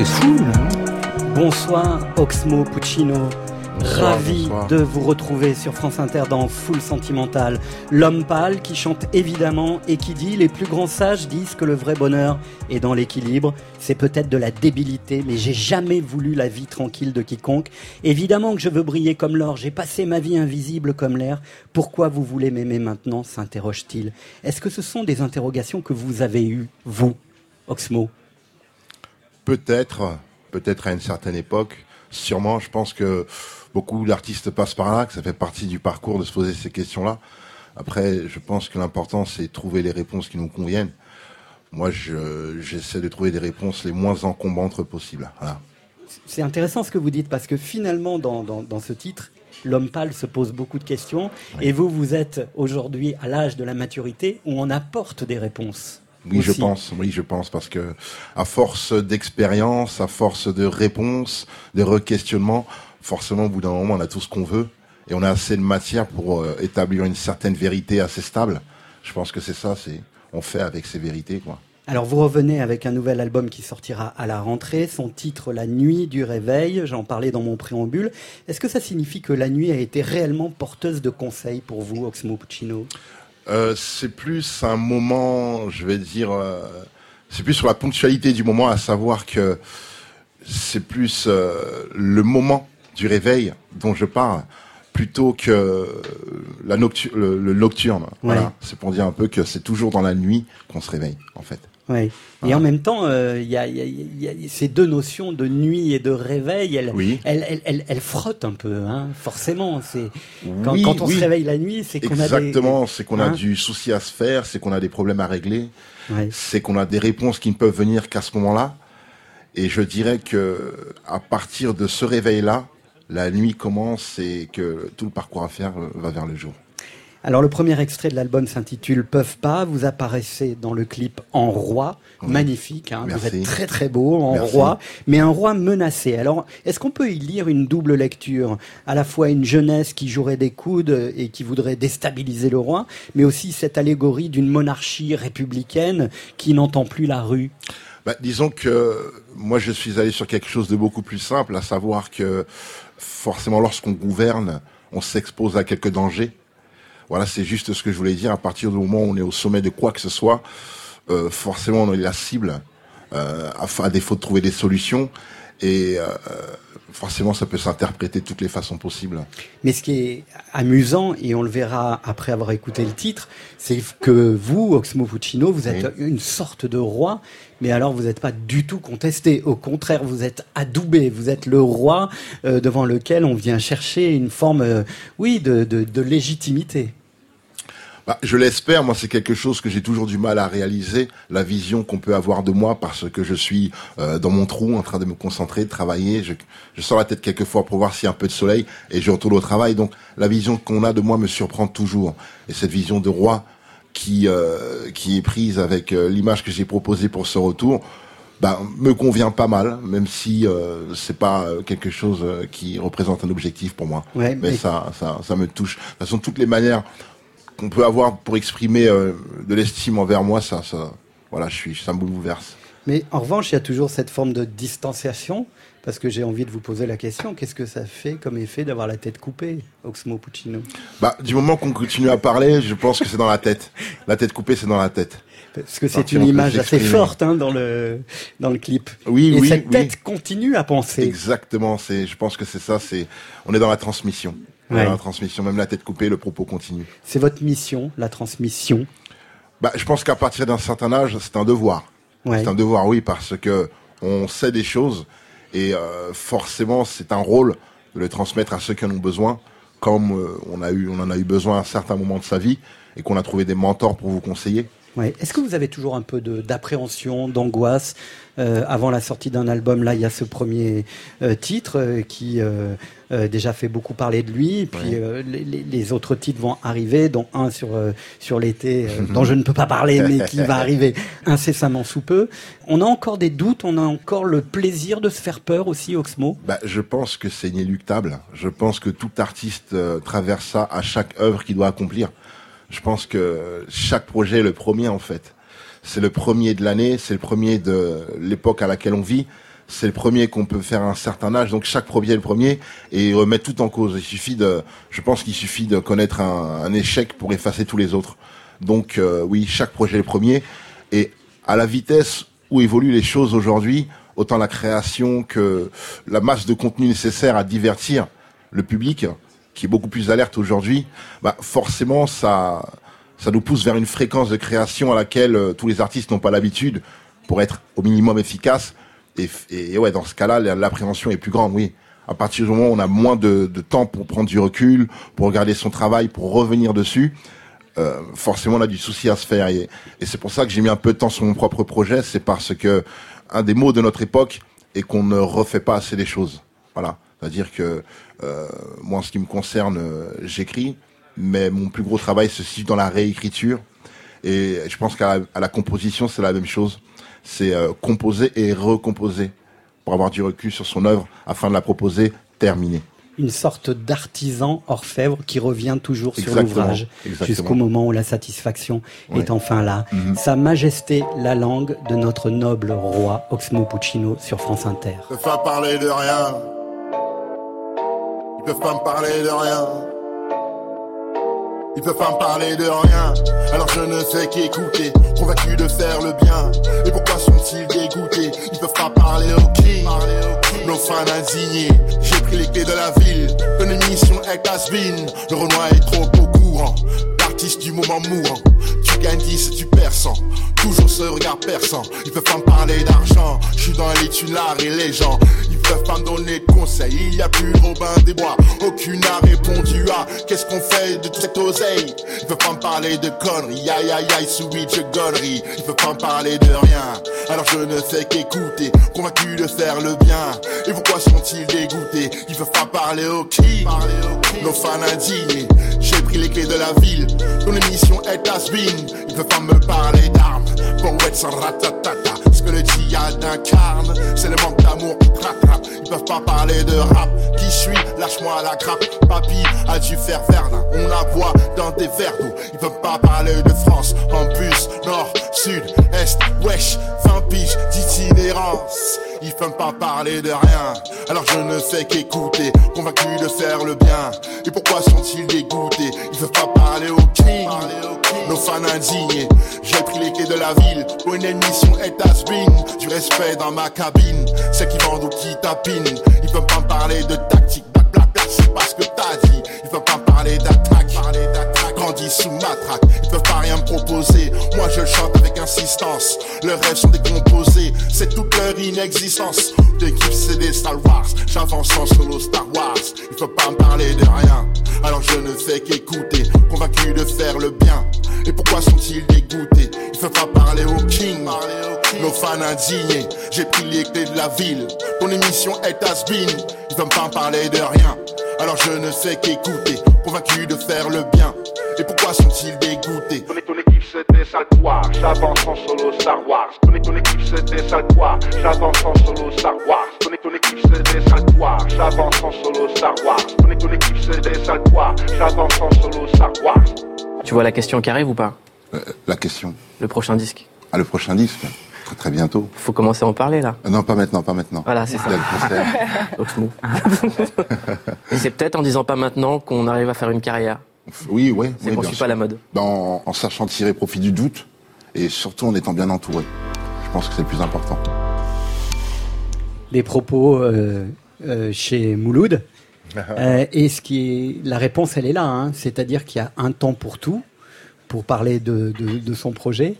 c'est fou, là. Bonsoir, Oxmo Puccino. Ravi de vous retrouver sur France Inter dans Full Sentimental. L'homme pâle qui chante évidemment et qui dit les plus grands sages disent que le vrai bonheur est dans l'équilibre. C'est peut-être de la débilité, mais j'ai jamais voulu la vie tranquille de quiconque. Évidemment que je veux briller comme l'or. J'ai passé ma vie invisible comme l'air. Pourquoi vous voulez m'aimer maintenant s'interroge-t-il. Est-ce que ce sont des interrogations que vous avez eues, vous, Oxmo? Peut-être, peut-être à une certaine époque. Sûrement, je pense que beaucoup d'artistes passent par là, que ça fait partie du parcours de se poser ces questions-là. Après, je pense que l'important, c'est trouver les réponses qui nous conviennent. Moi, j'essaie de trouver des réponses les moins encombrantes possibles. C'est intéressant ce que vous dites, parce que finalement, dans, dans, ce titre, l'homme pâle se pose beaucoup de questions, et vous, vous êtes aujourd'hui à l'âge de la maturité où on apporte des réponses. Oui, je pense. Oui, je pense parce que à force d'expérience, à force de réponses, de requestionnements, forcément, au bout d'un moment, on a tout ce qu'on veut et on a assez de matière pour euh, établir une certaine vérité assez stable. Je pense que c'est ça, c'est on fait avec ces vérités, quoi. Alors vous revenez avec un nouvel album qui sortira à la rentrée, son titre La nuit du réveil, j'en parlais dans mon préambule. Est-ce que ça signifie que la nuit a été réellement porteuse de conseils pour vous, Oxmo Puccino? Euh, C'est plus un moment, je vais dire, euh, c'est plus sur la ponctualité du moment, à savoir que c'est plus le moment du réveil dont je parle plutôt que la le, nocturne. Voilà. C'est pour dire un peu que c'est toujours dans la nuit qu'on se réveille, en fait. Oui. Et en même temps, euh, il y, a, ces deux notions de nuit et de réveil, elles, elles, elles, frottent un peu, hein, forcément. C'est quand, quand, on se réveille la nuit, c'est qu'on a des... exactement, c'est qu'on a hein du souci à se faire, c'est qu'on a des problèmes à régler, c'est qu'on a des réponses qui ne peuvent venir qu'à ce moment-là. Et je dirais que à partir de ce réveil-là, la nuit commence et que tout le parcours à faire euh, va vers le jour. Alors le premier extrait de l'album s'intitule Peuvent pas. Vous apparaissez dans le clip en roi, magnifique. Hein. vous êtes très très beau en roi, mais un roi menacé. Alors est-ce qu'on peut y lire une double lecture, à la fois une jeunesse qui jouerait des coudes et qui voudrait déstabiliser le roi, mais aussi cette allégorie d'une monarchie républicaine qui n'entend plus la rue. Bah, disons que moi je suis allé sur quelque chose de beaucoup plus simple, à savoir que forcément, lorsqu'on gouverne, on s'expose à quelques dangers. Voilà, c'est juste ce que je voulais dire. À partir du moment où on est au sommet de quoi que ce soit, euh, forcément, on est la cible, euh, à, défaut de trouver des solutions. Et euh, forcément, ça peut s'interpréter de toutes les façons possibles. Mais ce qui est amusant, et on le verra après avoir écouté le titre, c'est que vous, Oxmo Puccino, vous êtes une sorte de roi, mais alors vous n'êtes pas du tout contesté. Au contraire, vous êtes adoubé, vous êtes le roi euh, devant lequel on vient chercher une forme, euh, oui, de, de légitimité. Bah, je l'espère. Moi, c'est quelque chose que j'ai toujours du mal à réaliser, la vision qu'on peut avoir de moi parce que je suis euh, dans mon trou en train de me concentrer, de travailler. Je, je sors la tête quelquefois pour voir s'il y a un peu de soleil et je retourne au travail. Donc, la vision qu'on a de moi me surprend toujours. Et cette vision de roi qui euh, qui est prise avec euh, l'image que j'ai proposée pour ce retour, bah, me convient pas mal, même si euh, c'est pas quelque chose qui représente un objectif pour moi. mais, mais, ça, ça, ça me touche. De toute façon, toutes les manières qu'on peut avoir pour exprimer euh, de l'estime envers moi, ça, ça, voilà, je suis, ça me bouleverse. Mais en revanche, il y a toujours cette forme de distanciation, parce que j'ai envie de vous poser la question qu'est-ce que ça fait comme effet d'avoir la tête coupée, Oxmo Puccino? Bah, du moment qu'on continue à parler, je pense que c'est dans la tête. La tête coupée, c'est dans la tête. Parce que c'est une image assez forte hein, dans le dans le clip. Oui, Et oui. cette tête continue à penser. Exactement. C'est, je pense que c'est ça. C'est, on est dans la transmission. La transmission, même la tête coupée, le propos continue. C'est votre mission, la transmission bah, Je pense qu'à partir d'un certain âge, c'est un devoir. C'est un devoir, oui, parce que on sait des choses et euh, forcément, c'est un rôle de le transmettre à ceux qui en ont besoin, comme euh, on, a eu, on en a eu besoin à un certain moment de sa vie et qu'on a trouvé des mentors pour vous conseiller. Ouais. Est-ce que vous avez toujours un peu d'appréhension, d'angoisse euh, avant la sortie d'un album? Là, il y a ce premier euh, titre euh, qui déjà fait beaucoup parler de lui. Puis les, les, autres titres vont arriver, dont un sur sur l'été, dont je ne peux pas parler, mais qui va arriver incessamment sous peu. On a encore des doutes, on a encore le plaisir de se faire peur aussi, Oxmo? Bah, je pense que c'est inéluctable. Je pense que tout artiste traverse ça à chaque œuvre qu'il doit accomplir. Je pense que chaque projet est le premier en fait. C'est le premier de l'année, c'est le premier de l'époque à laquelle on vit. c'est le premier qu'on peut faire à un certain âge. Donc chaque projet est le premier et remettre tout en cause. Il suffit de, je pense qu'il suffit de connaître un, échec pour effacer tous les autres. Donc euh, oui, chaque projet est le premier. Et à la vitesse où évoluent les choses aujourd'hui, autant la création que la masse de contenu nécessaire à divertir le public, qui est beaucoup plus alerte aujourd'hui, bah forcément ça ça nous pousse vers une fréquence de création à laquelle euh, tous les artistes n'ont pas l'habitude pour être au minimum efficace. Et, et ouais, dans ce cas-là, l'appréhension est plus grande, oui. À partir du moment où on a moins de, temps pour prendre du recul, pour regarder son travail, pour revenir dessus, euh, forcément on a du souci à se faire. Et, c'est pour ça que j'ai mis un peu de temps sur mon propre projet, c'est parce que un des mots de notre époque est qu'on ne refait pas assez les choses. Voilà. C'est-à-dire que moi, en ce qui me concerne, euh, j'écris, mais mon plus gros travail se situe dans la réécriture. Et je pense qu'à la composition, c'est la même chose. C'est euh, composer et recomposer pour avoir du recul sur son œuvre afin de la proposer terminée. Une sorte d'artisan orfèvre qui revient toujours sur l'ouvrage jusqu'au moment où la satisfaction est enfin là. Mhm. Sa Majesté la langue de notre noble roi Oxmo Puccino sur France Inter. Peuvent pas parler de rien. Peuvent pas me parler de rien. Ils peuvent pas me parler de rien, alors je ne fais qu'écouter, convaincu de faire le bien. Et pourquoi sont-ils dégoûtés? Ils peuvent pas parler au king, nos fans indignés. J'ai pris les clés de la ville, ton émission est has-been. Le Renoir est trop au courant, l'artiste du moment mourant. Tu gagnes 10, tu perds 100. Toujours ce regard perçant, ils peuvent pas me parler d'argent. Je suis dans les thunes, et les gens peuvent pas me donner conseil. Il y a plus Robin des Bois, aucune n'a répondu à qu'est-ce qu'on fait de toute cette oseille. Ils peuvent pas me parler de conneries, aïe aïe aïe, switch gonnerie. Ils peuvent pas me parler de rien, alors je ne fais qu'écouter, convaincu de faire le bien. Et pourquoi sont-ils dégoûtés? Ils peuvent pas parler au qui Nos fans indignés, j'ai pris les clés de la ville. Ton émission est has been. Ils peuvent pas me parler d'armes, ratatata. Ce que le djihad incarne, c'est le manque d'amour ils peuvent pas parler de rap. Qui suis? Lâche-moi la grappe. Papy a dû faire Verdun? On la voit dans des verres d'eau. Ils peuvent pas parler de France. En bus, nord, sud, est, wesh. 20 piges d'itinérance. Ils peuvent pas parler de rien. Alors je ne fais qu'écouter, convaincu de faire le bien. Et pourquoi sont-ils dégoûtés? Ils peuvent pas parler au king. Nos fans indignés. J'ai pris les clés de la ville. Pour une émission est has Du respect dans ma cabine. Ceux qui vendent ou qui tapinent. Ils peuvent pas parler de tactique. Black, c'est pas ce que t'as dit. Ils peuvent pas parler d'attaque. Grandis sous. Ils peuvent pas rien me proposer. Moi je chante avec insistance. Leurs rêves sont décomposés. C'est toute leur inexistence. L'équipe c'est des Star Wars. J'avance en solo Star Wars. Il faut pas me parler de rien. Alors je ne fais qu'écouter. Convaincu de faire le bien. Et pourquoi sont-ils dégoûtés? Ils peuvent pas parler au king. Nos fans indignés. J'ai pris les clés de la ville. Ton émission est has been. Ils veulent pas me parler de rien. Alors je ne fais qu'écouter. Convaincu de faire le bien. Et pourquoi sont-ils dégoûtés? Ton, ton équipe c'était sale toi, j'avance en solo Star Wars. Ton, ton équipe c'était sale toi, j'avance en solo Star Wars. Ton, ton équipe c'était sale toi, j'avance en solo Star Wars. Ton, ton équipe c'était sale toi, j'avance en solo Star Wars. Tu vois la question qui arrive ou pas? Euh, La question. Le prochain disque. Ah, le prochain disque Très, très bientôt. Faut commencer à en parler là. Euh, non, pas maintenant, pas maintenant. Voilà, c'est ça. c'est peut-être en disant pas maintenant qu'on arrive à faire une carrière. Oui, oui. C'est qu'on suit pas la mode. En, en, sachant tirer profit du doute et surtout en étant bien entouré. Je pense que c'est le plus important. Les propos euh, euh, chez Mouloud. euh, et ce qui est, la réponse, elle est là. Hein. C'est-à-dire qu'il y a un temps pour tout, pour parler de, de, de son projet.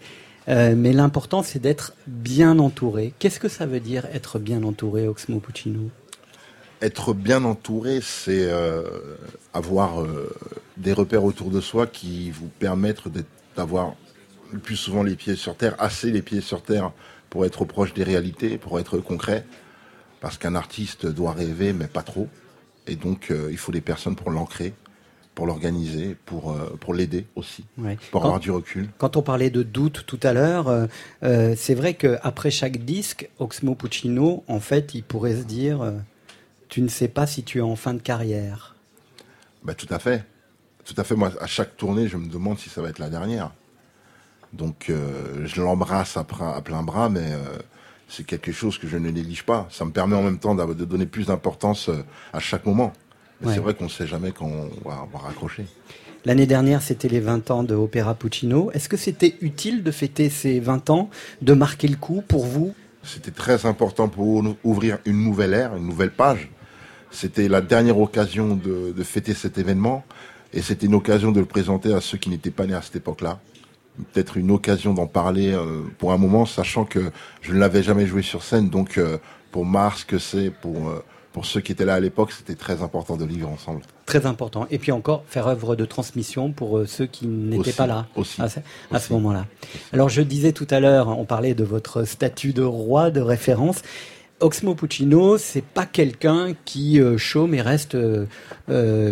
Euh, mais l'important, c'est d'être bien entouré. Qu'est-ce que ça veut dire être bien entouré, Oxmo Puccino? Être bien entouré, c'est euh, avoir euh, des repères autour de soi qui vous permettent d'avoir le plus souvent les pieds sur terre, assez les pieds sur terre pour être proche des réalités, pour être concret. Parce qu'un artiste doit rêver, mais pas trop. Et donc, il faut des personnes pour l'ancrer, pour l'organiser, pour, euh, pour l'aider aussi, Ouais. pour Quand- avoir du recul. Quand on parlait de doute tout à l'heure, euh, euh, c'est vrai qu'après chaque disque, Oxmo Puccino, en fait, il pourrait se dire euh, Tu ne sais pas si tu es en fin de carrière. Bah, tout à fait. Tout à fait. Moi, à chaque tournée, je me demande si ça va être la dernière. Donc, euh, je l'embrasse à, plein- à plein bras, mais c'est quelque chose que je ne néglige pas. Ça me permet en même temps de donner plus d'importance à chaque moment. C'est vrai qu'on ne sait jamais quand on va, raccrocher. L'année dernière, c'était les 20 ans de Opéra Puccino. Est-ce que c'était utile de fêter ces 20 ans, de marquer le coup pour vous? C'était très important pour ouvrir une nouvelle ère, une nouvelle page. C'était la dernière occasion de, de fêter cet événement et c'était une occasion de le présenter à ceux qui n'étaient pas nés à cette époque-là peut-être une occasion d'en parler euh, pour un moment, sachant que je ne l'avais jamais joué sur scène. Donc euh, pour Mars, que c'est pour euh, pour ceux qui étaient là à l'époque, c'était très important de vivre ensemble. Très important. Et puis encore, faire œuvre de transmission pour ceux qui n'étaient pas là aussi, à, ce moment-là. Alors je disais tout à l'heure, on parlait de votre statut de roi, de référence. Oxmo Puccino, c'est pas quelqu'un qui chôme et reste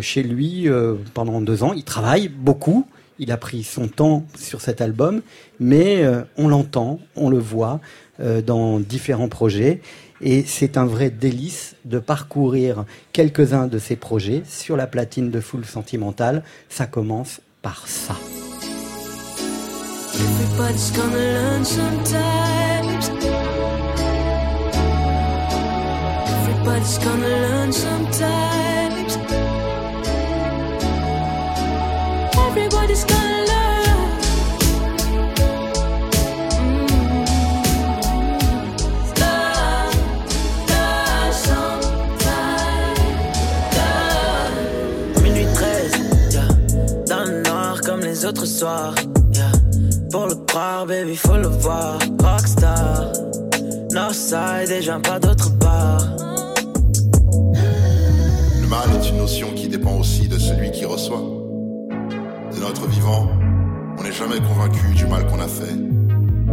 chez lui pendant deux ans. Il travaille beaucoup. Il a pris son temps sur cet album, mais euh, on l'entend, on le voit euh, dans différents projets. Et c'est un vrai délice de parcourir quelques-uns de ces projets sur la platine de Full Sentimental. Ça commence par ça. Autres soirs. Pour le croire, baby, faut le voir. Rockstar, Northside et pas d'autre part. Le mal est une notion qui dépend aussi de celui qui reçoit. De notre vivant, on n'est jamais convaincu du mal qu'on a fait.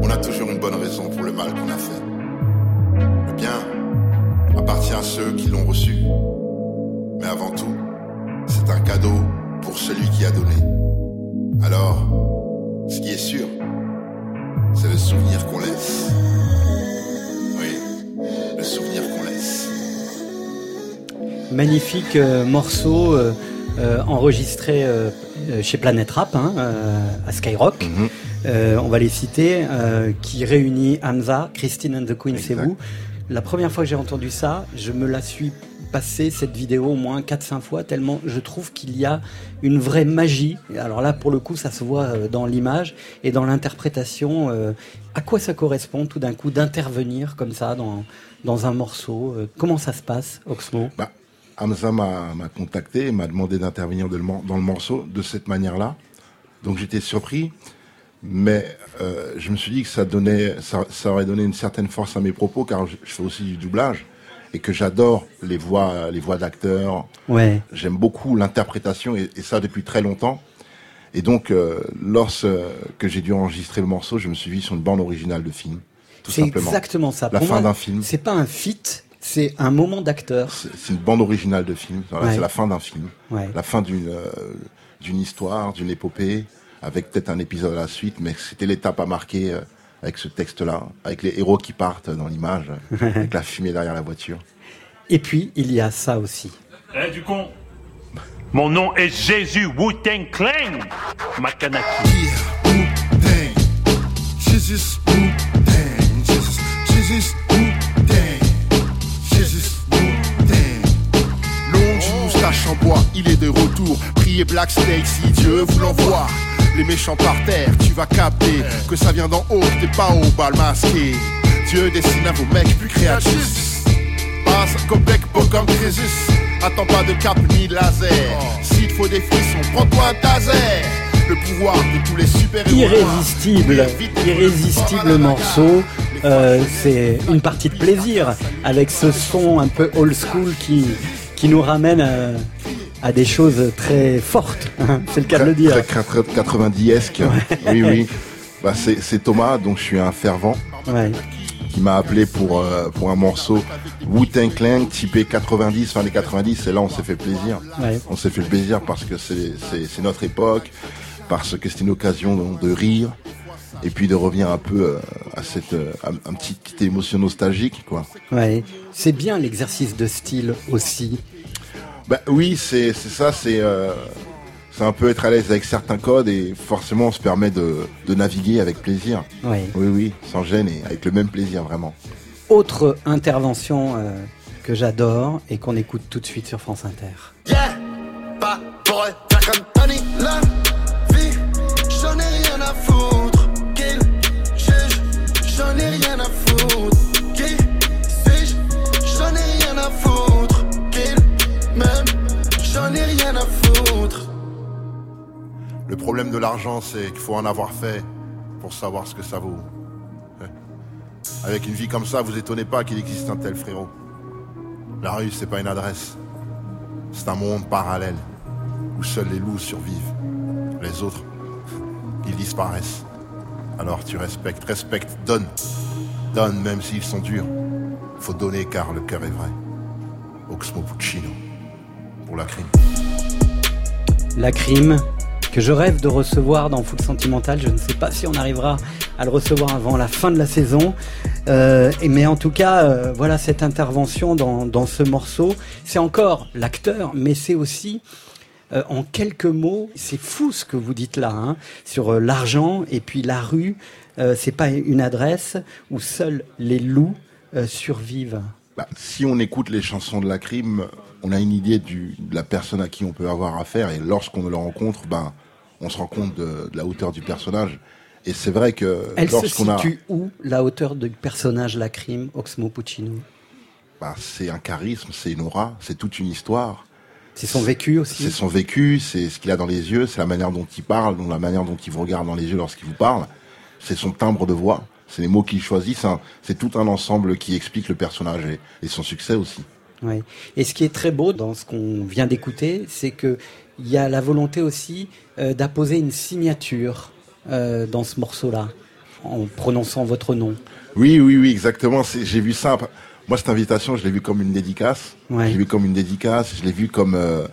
On a toujours une bonne raison pour le mal qu'on a fait. Le bien appartient à ceux qui l'ont reçu. Mais avant tout, c'est un cadeau pour celui qui a donné. Alors, ce qui est sûr, c'est le souvenir qu'on laisse. Oui, le souvenir qu'on laisse. Magnifique euh, morceau euh, euh, enregistré chez Planet Rap, hein, à Skyrock. Mhm. on va les citer, qui réunit Hamza, Christine and the Queen, c'est vous. La première fois que j'ai entendu ça, je me la suis passé cette vidéo au moins 4-5 fois, tellement je trouve qu'il y a une vraie magie. Alors là, pour le coup, ça se voit euh, dans l'image et dans l'interprétation. Euh, à quoi ça correspond tout d'un coup d'intervenir comme ça dans, dans un morceau euh, Comment ça se passe, Oxmo? Bah, Hamza m'a contacté m'a demandé d'intervenir dans le morceau de cette manière-là. Donc j'étais surpris mais je me suis dit que ça donnait, ça, ça, aurait donné une certaine force à mes propos, car je, fais aussi du doublage et que j'adore les voix, les voix d'acteurs. Ouais. J'aime beaucoup l'interprétation et, et, ça depuis très longtemps. Et donc, euh, lorsque j'ai dû enregistrer le morceau, je me suis vu sur une bande originale de film. C'est exactement ça. La fin d'un film. C'est pas un feat, c'est un moment d'acteur. C'est une bande originale de film. C'est la fin d'un film. Ouais. La fin d'une euh, d'une histoire, d'une épopée avec peut-être un épisode à la suite, mais c'était l'étape à marquer euh, avec ce texte-là, avec les héros qui partent dans l'image, avec la fumée derrière la voiture. Et puis, il y a ça aussi. Eh, du con Mon nom est Jésus Wu-Tang Clan Makanaki. Yeah, Wu-Tang. Jesus Wu-Tang. Jesus, Jesus Wu-Tang. Jesus Wu-Tang. Longue moustache en bois, il est de retour. Priez Black Snake si Dieu vous l'envoie les méchants par terre, tu vas capter que ça vient d'en haut, t'es pas au bal masqué. Dieu dessine à vos mecs plus créatifs. Passe comme bec, comme Crésus. Attends pas de cap ni de laser. S'il faut des frissons, prends-toi un taser. Le pouvoir de tous les super Irrésistible, irrésistible morceau. Euh, c'est une partie de plaisir avec ce son un peu old school qui, qui nous ramène à, à des choses très fortes. Hein, c'est le cas de le dire. Très, 90esque. Oui, oui. Bah, c'est Thomas, donc je suis un fervent. Qui m'a appelé pour, euh, pour un morceau Wu-Tang Clan typé 90, fin des 90, et là on s'est fait plaisir. On s'est fait plaisir parce que c'est notre époque, parce que c'est une occasion de rire, et puis de revenir un peu euh, à cette euh, un, petit, émotion nostalgique quoi. Ouais, c'est bien l'exercice de style aussi. Bah oui, c'est ça, c'est euh, c'est un peu être à l'aise avec certains codes et forcément on se permet de, de naviguer avec plaisir. Oui. oui, oui, sans gêne et avec le même plaisir vraiment. Autre intervention euh, que j'adore et qu'on écoute tout de suite sur France Inter. Yeah, pas pour faire Le problème de l'argent, c'est qu'il faut en avoir fait pour savoir ce que ça vaut. Avec une vie comme ça, vous étonnez pas qu'il existe un tel frérot. La rue, c'est pas une adresse. C'est un monde parallèle où seuls les loups survivent. Les autres, ils disparaissent. Alors tu respectes, respecte, donne. Donne même s'ils sont durs. Faut donner car le cœur est vrai. Oxmo Puccino. Pour la crime. La crime que je rêve de recevoir dans Foot Sentimental. Je ne sais pas si on arrivera à le recevoir avant la fin de la saison. Euh, mais en tout cas, euh, voilà cette intervention dans, ce morceau. C'est encore l'acteur, mais c'est aussi euh, en quelques mots, c'est fou ce que vous dites là, hein, sur l'argent et puis la rue. Euh, c'est pas une adresse où seuls les loups survivent. Bah, si on écoute les chansons de la crime, on a une idée de la personne à qui on peut avoir affaire et lorsqu'on le rencontre, ben, on se rend compte de, de la hauteur du personnage. Et c'est vrai que Elle se lorsqu'on a, situe où la hauteur du personnage La Crime, Oxmo Puccino? Bah, c'est un charisme, c'est une aura, c'est toute une histoire. C'est son vécu aussi? C'est son vécu, c'est ce qu'il a dans les yeux, c'est la manière dont il parle, donc la manière dont il vous regarde dans les yeux lorsqu'il vous parle. C'est son timbre de voix, c'est les mots qu'il choisit, c'est un- c'est tout un ensemble qui explique le personnage et, et son succès aussi. Ouais. Et ce qui est très beau dans ce qu'on vient d'écouter, c'est que il y a la volonté aussi euh, d'apposer une signature euh, dans ce morceau-là, en prononçant votre nom. Oui, oui, oui, exactement. J'ai vu ça. Moi, cette invitation, je l'ai vu comme une dédicace. Ouais. Je l'ai vu comme une dédicace. Je l'ai vu comme, euh,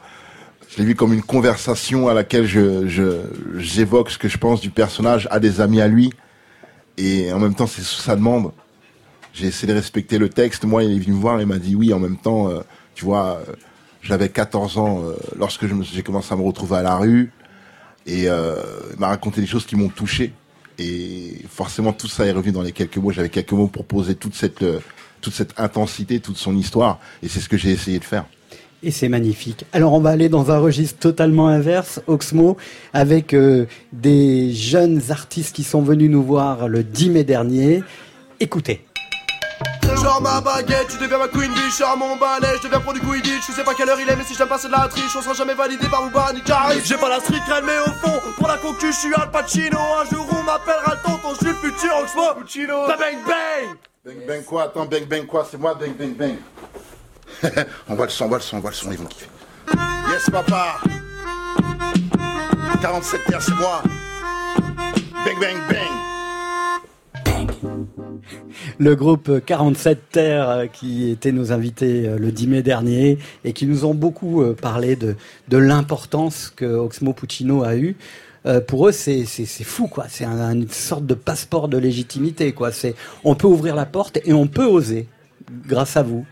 je l'ai comme une conversation à laquelle je, j'évoque ce que je pense du personnage à des amis à lui. Et en même temps, c'est sous sa demande. J'ai essayé de respecter le texte. Moi, il est venu me voir et il m'a dit oui. En même temps, euh, tu vois, j'avais 14 ans euh, lorsque j'ai commencé à me retrouver à la rue. Et euh, il m'a raconté des choses qui m'ont touché. Et forcément, tout ça est revenu dans les quelques mots. J'avais quelques mots pour poser toute cette, euh, toute cette intensité, toute son histoire. Et c'est ce que j'ai essayé de faire. Et c'est magnifique. Alors on va aller dans un registre totalement inverse, Oxmo, avec euh, des jeunes artistes qui sont venus nous voir le 10 mai dernier. Écoutez. Genre ma baguette, tu deviens ma queen bee, genre mon balai, je deviens pro du Quidditch, je sais pas quelle heure il est, mais si j'aime pas c'est de la triche, on sera jamais validé par Uber ni. J'ai pas la street cred, mais au fond, pour la concu, je suis Al Pacino, un jour on m'appellera tonton, je suis le futur Oxmo Puccino. Bang bang bang Bang bang quoi? Attends, bang bang quoi? C'est moi, bang bang bang. on voit le son, on voit le son, on voit le son, ils vont kiffer. Yes papa 47 terres, c'est moi. Bang bang bang. Le groupe 47 Terre euh, qui était nos invités euh, le 10 mai dernier et qui nous ont beaucoup euh, parlé de, de l'importance que Oxmo Puccino a eu. Euh, pour eux, c'est fou, quoi. C'est un- une sorte de passeport de légitimité, quoi. C'est on peut ouvrir la porte et on peut oser, grâce à vous.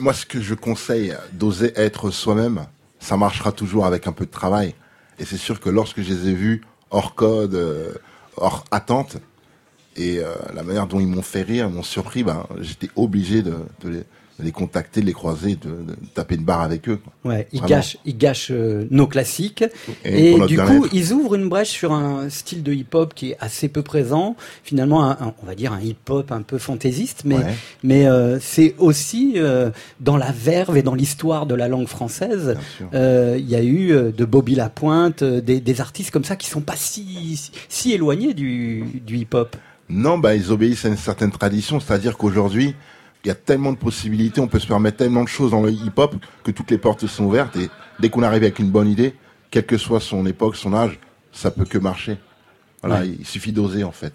Moi, ce que je conseille, d'oser être soi-même, ça marchera toujours avec un peu de travail. Et c'est sûr que lorsque je les ai vus hors code, hors attente, et euh, la manière dont ils m'ont fait rire, m'ont surpris, ben, j'étais obligé de, de les, de les contacter, de les croiser, de, de taper une barre avec eux. quoi. Ouais, ils gâchent, ils gâchent euh, nos classiques Et du coup ils ouvrent une brèche sur un style de hip-hop qui est assez peu présent. Finalement, un- un- on va dire un hip-hop un peu fantaisiste, mais Ouais. mais euh, c'est aussi euh, dans la verve et dans l'histoire de la langue française. Euh, Il y a eu de Bobby Lapointe, euh, des, des artistes comme ça qui sont pas si si éloignés du, du hip-hop. Non, bah, ils obéissent à une certaine tradition, c'est-à-dire qu'aujourd'hui, il y a tellement de possibilités, on peut se permettre tellement de choses dans le hip-hop que toutes les portes sont ouvertes et dès qu'on arrive avec une bonne idée, quelle que soit son époque, son âge, ça peut que marcher. Voilà, Ouais. il suffit d'oser en fait.